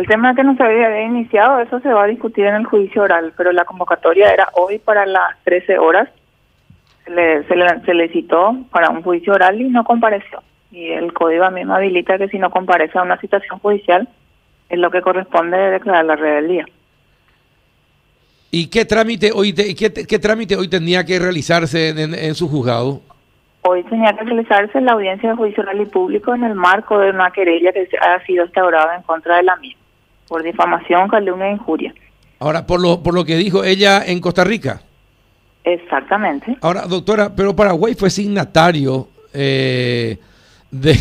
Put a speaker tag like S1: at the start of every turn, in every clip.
S1: El tema que no se había iniciado, eso se va a discutir en el juicio oral, pero la convocatoria era hoy para las 13 horas. Se le, se le, se le citó para un juicio oral y no compareció. Y el código a mí me habilita que si no comparece a una citación judicial, es lo que corresponde declarar la rebeldía.
S2: ¿Y qué trámite hoy te- qué, qué trámite hoy tendría que realizarse en, en- en su juzgado?
S1: Hoy tenía que realizarse la audiencia de juicio oral y público en el marco de una querella que ha sido instaurada en contra de la misma, por difamación, calumnia e injuria.
S2: Ahora, por lo, por lo que dijo ella en Costa Rica.
S1: Exactamente.
S2: Ahora, doctora, pero Paraguay fue signatario eh, de,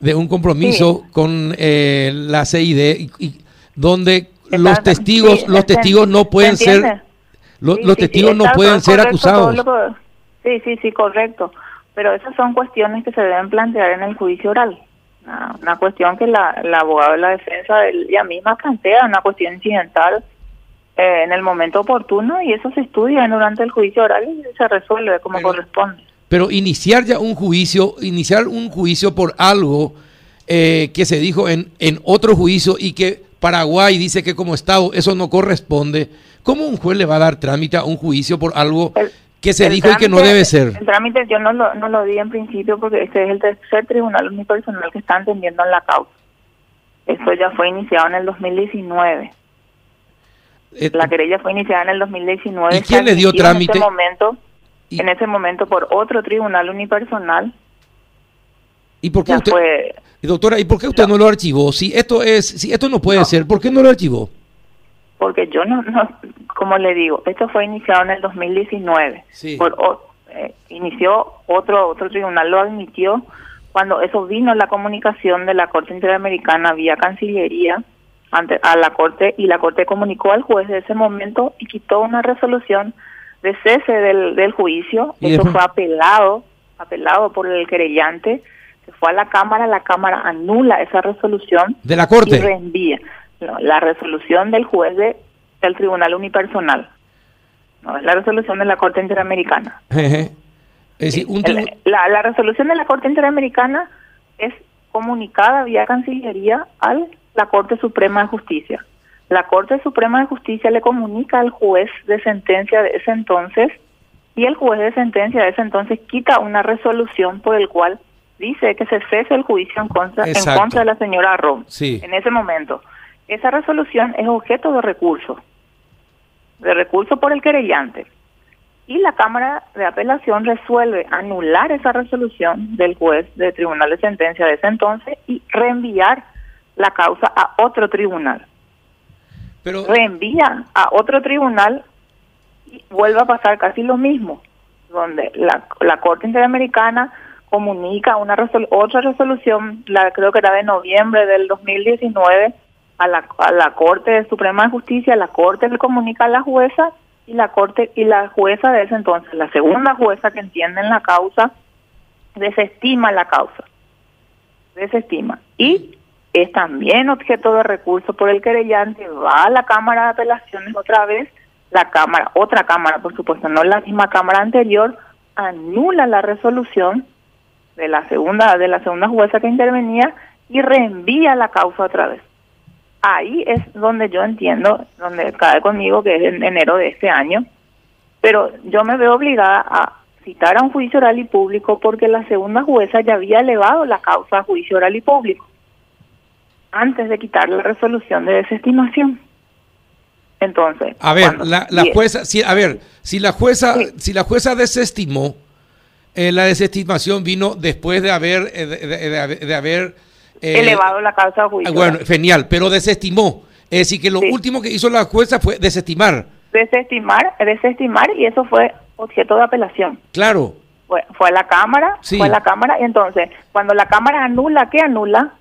S2: de un compromiso con eh, la CID y, y donde los testigos,
S1: sí,
S2: los testigos no pueden ser,
S1: Sí,
S2: los
S1: sí,
S2: testigos no pueden ser acusados.
S1: lo Sí, sí, sí, correcto. Pero esas son cuestiones que se deben plantear en el juicio oral. Una, una cuestión que la, la abogada de la defensa ella misma plantea, una cuestión incidental eh, en el momento oportuno y eso se estudia durante el juicio oral y se resuelve como
S2: Pero-
S1: corresponde.
S2: Pero iniciar ya un juicio, iniciar un juicio por algo eh, que se dijo en, en otro juicio y que Paraguay dice que como Estado eso no corresponde, ¿cómo un juez le va a dar trámite a un juicio por algo que se
S1: el
S2: dijo y que no debe ser?
S1: El trámite yo no lo, no lo di en principio porque este es el tercer tribunal unipersonal que está entendiendo en la causa. Esto ya fue iniciado en el 2019.
S2: Eh,
S1: La querella fue iniciada en el 2019.
S2: ¿Y quién le dio
S1: admitió
S2: trámite?
S1: En ese momento,
S2: Y-
S1: en ese momento por otro tribunal unipersonal.
S2: ¿Y por qué usted,
S1: fue,
S2: doctora, ¿y por qué usted no lo archivó? Si esto es, si esto no puede
S1: No.
S2: ser, ¿por qué no lo archivó?
S1: Porque yo no, no, como le digo, esto fue iniciado en el 2019.
S2: Sí.
S1: Por, o- eh, inició otro otro tribunal, lo admitió cuando eso vino la comunicación de la Corte Interamericana vía Cancillería ante, a la Corte y la Corte comunicó al juez de ese momento y quitó una resolución de cese del, del juicio.
S2: Y
S1: Eso fue apelado, apelado por el querellante, se fue a la Cámara, la Cámara anula esa resolución
S2: De la
S1: y
S2: Corte.
S1: reenvía no, la resolución del juez de- del Tribunal Unipersonal. No, es la resolución de la Corte Interamericana.
S2: Jeje. Es decir, un tribu-
S1: la, la resolución de la Corte Interamericana es comunicada vía Cancillería a la Corte Suprema de Justicia. La Corte Suprema de Justicia le comunica al juez de sentencia de ese entonces y el juez de sentencia de ese entonces quita una resolución por el cual dice que se cese el juicio en contra, en contra de la señora Rom.
S2: Sí.
S1: En ese momento, esa resolución es objeto de recurso, de recurso por el querellante. Y la Cámara de Apelación resuelve anular esa resolución del juez de tribunal de sentencia de ese entonces y reenviar la causa a otro tribunal.
S2: pero
S1: Reenvía a otro tribunal y vuelve a pasar casi lo mismo, donde la, la Corte Interamericana comunica una resol- otra resolución, la creo que era de noviembre del 2019, a la, a la Corte Suprema de Justicia, la Corte le comunica a la jueza y la Corte y la jueza de ese entonces, la segunda jueza que entiende en la causa, desestima la causa, desestima. Y es también objeto de recurso por el querellante, va a la Cámara de Apelaciones otra vez, la Cámara, otra Cámara, por supuesto, no la misma Cámara anterior, anula la resolución de la segunda de la segunda jueza que intervenía y reenvía la causa otra vez. Ahí es donde yo entiendo, donde cae conmigo que es en enero de este año, pero yo me veo obligada a citar a un juicio oral y público porque la segunda jueza ya había elevado la causa a juicio oral y público antes de quitar la resolución de desestimación. Entonces,
S2: A ver, la, la jueza, si, a ver, si la jueza,
S1: Sí.
S2: si la jueza desestimó, eh, la desestimación vino después de haber, eh, de, de- de haber- de haber, eh,
S1: elevado la causa
S2: ah,
S1: juicio
S2: bueno, genial, pero desestimó. Es decir, que lo
S1: Sí.
S2: último que hizo la jueza fue desestimar.
S1: desestimar, desestimar y eso fue objeto de apelación.
S2: Claro,
S1: Fue, fue a la Cámara,
S2: Sí.
S1: fue a la Cámara y entonces cuando la Cámara anula, ¿qué anula?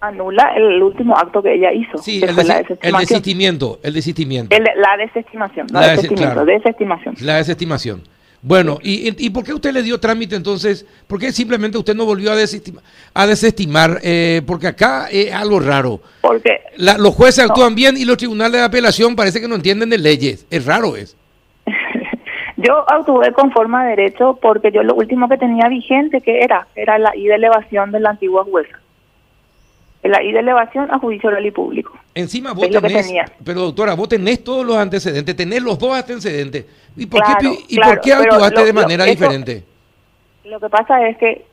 S1: Anula el último acto que ella hizo,
S2: sí,
S1: que
S2: el,
S1: fue la
S2: el desistimiento, el desistimiento,
S1: El- la desestimación,
S2: La claro.
S1: desestimación.
S2: la desestimación. Bueno, ¿y, y, y por qué usted le dio trámite entonces? ¿Por qué simplemente usted no volvió a desestimar? A desestimar Eh, porque acá es algo raro.
S1: Porque
S2: La- los jueces
S1: No.
S2: actúan bien y los tribunales de apelación parece que no entienden de leyes. Es raro es.
S1: yo actué conforme a derecho porque yo lo último que tenía vigente que era, era la I de elevación de la antigua jueza. La ida de elevación a juicio oral y público.
S2: Encima vos tenés, pero doctora, vos tenés todos los antecedentes, tenés los dos antecedentes. ¿Y por qué, y por qué actuaste de manera diferente?
S1: Lo que pasa es que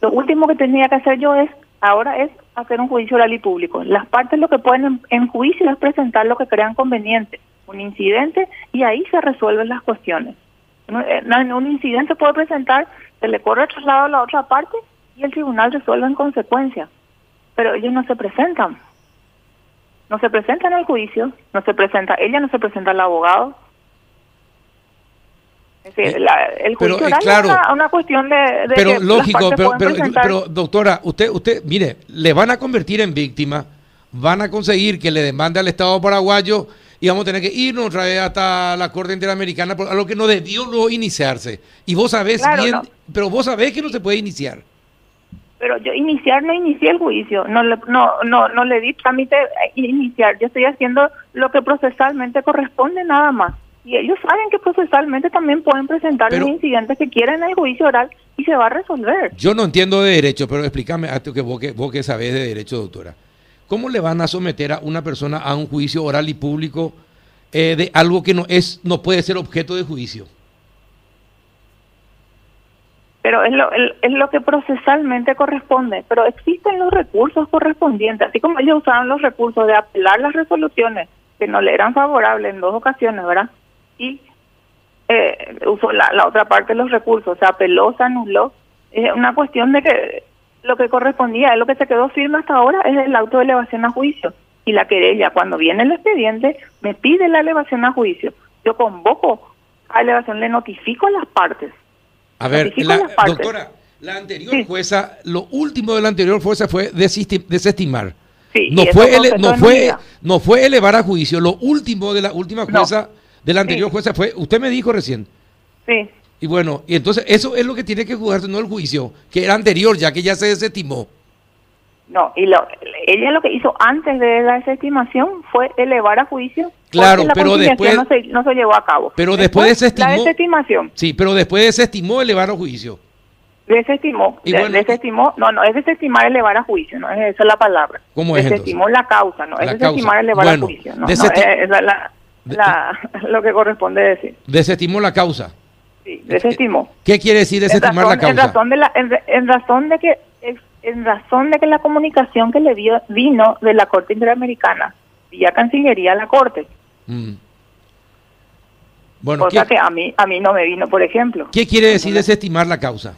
S1: lo último que tenía que hacer yo es, ahora es hacer un juicio oral y público. Las partes lo que pueden en, juicio es presentar lo que crean conveniente, un incidente, y ahí se resuelven las cuestiones. En un incidente puede presentar, se le corre traslado a la otra parte y el tribunal resuelve en consecuencia. Pero ellos no se presentan. No se presentan al juicio, no se presenta, ella no se presenta al abogado, es decir, eh, el juicio pero, oral es una, cuestión de,
S2: pero lógico pero, pero, doctora usted usted mire le van a convertir en víctima van a conseguir que le demande al Estado paraguayo y vamos a tener que irnos otra vez hasta la Corte Interamericana a lo que no debió luego iniciarse. Y vos sabés bien pero vos sabés que no se puede iniciar
S1: pero yo iniciar no inicié el juicio, no le, no, no, no le di trámite iniciar, yo estoy haciendo lo que procesalmente corresponde nada más. Y ellos saben que procesalmente también pueden presentar los incidentes que quieran en el juicio oral y se va a resolver.
S2: Yo no entiendo de derecho, pero explícame, a que vos, que vos que sabés de derecho, doctora. ¿Cómo le van a someter a una persona a un juicio oral y público eh, de algo que no es no puede ser objeto de juicio?
S1: Pero es lo, es lo que procesalmente corresponde. Pero existen los recursos correspondientes, así como ellos usaban los recursos de apelar las resoluciones que no le eran favorables en dos ocasiones, ¿verdad? y eh, usó la, la, otra parte de los recursos, o sea, apeló, se anuló. Es una cuestión de que lo que correspondía, es lo que se quedó firme hasta ahora, es el auto de elevación a juicio. Y la querella, cuando viene el expediente, me pide la elevación a juicio. Yo convoco a elevación, le notifico a las partes.
S2: A ver, la, doctora, la anterior jueza, lo último de la anterior jueza fue desestimar. Sí, no fue no fue no fue elevar a juicio, lo último de la última jueza de la anterior jueza fue, usted me dijo recién.
S1: Sí.
S2: Y bueno, y entonces eso es lo que tiene que jugarse, no el juicio, que era anterior, ya que ya se desestimó.
S1: No, y lo, ella lo que hizo antes de la desestimación fue elevar a juicio.
S2: Claro, pero después
S1: no se, no se llevó a cabo.
S2: Pero después, desestimó.
S1: La desestimación.
S2: Sí, pero después desestimó elevar a juicio.
S1: Desestimó, y desestimó, no, no es desestimar elevar a juicio, no es esa la palabra.
S2: ¿Cómo es
S1: Desestimó la causa, no es desestimar elevar a juicio, no, es, la, la, lo que corresponde decir.
S2: Desestimó la causa.
S1: Sí, desestimó.
S2: ¿Qué quiere decir desestimar la causa?
S1: En razón de, la, en, razón de que en razón de que la comunicación que le dio vino de la Corte Interamericana vía Cancillería a la Corte. Mm. Bueno, cosa que a mí a mí no me vino, por ejemplo.
S2: ¿Qué quiere decir desestimar la causa?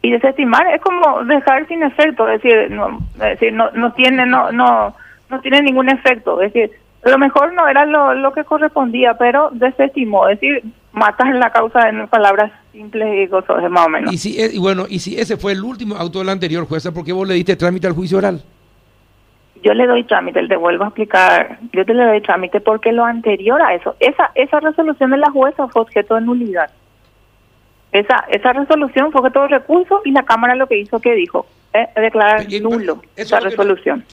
S1: Y desestimar es como dejar sin efecto, es decir, no, decir, no, no tiene no no no tiene ningún efecto, es decir, a lo mejor no era lo, lo que correspondía, pero desestimó, es decir, matas la causa en palabras simples y cosas más o menos.
S2: Y si y bueno, y si ese fue el último auto del anterior jueza, ¿por qué vos le diste trámite al juicio oral?
S1: Yo le doy trámite, te vuelvo a explicar, yo te le doy trámite porque lo anterior a eso, esa esa resolución de la jueza fue objeto de nulidad. Esa esa resolución fue objeto de recurso y la Cámara lo que hizo que dijo, eh, declarar nulo esa resolución.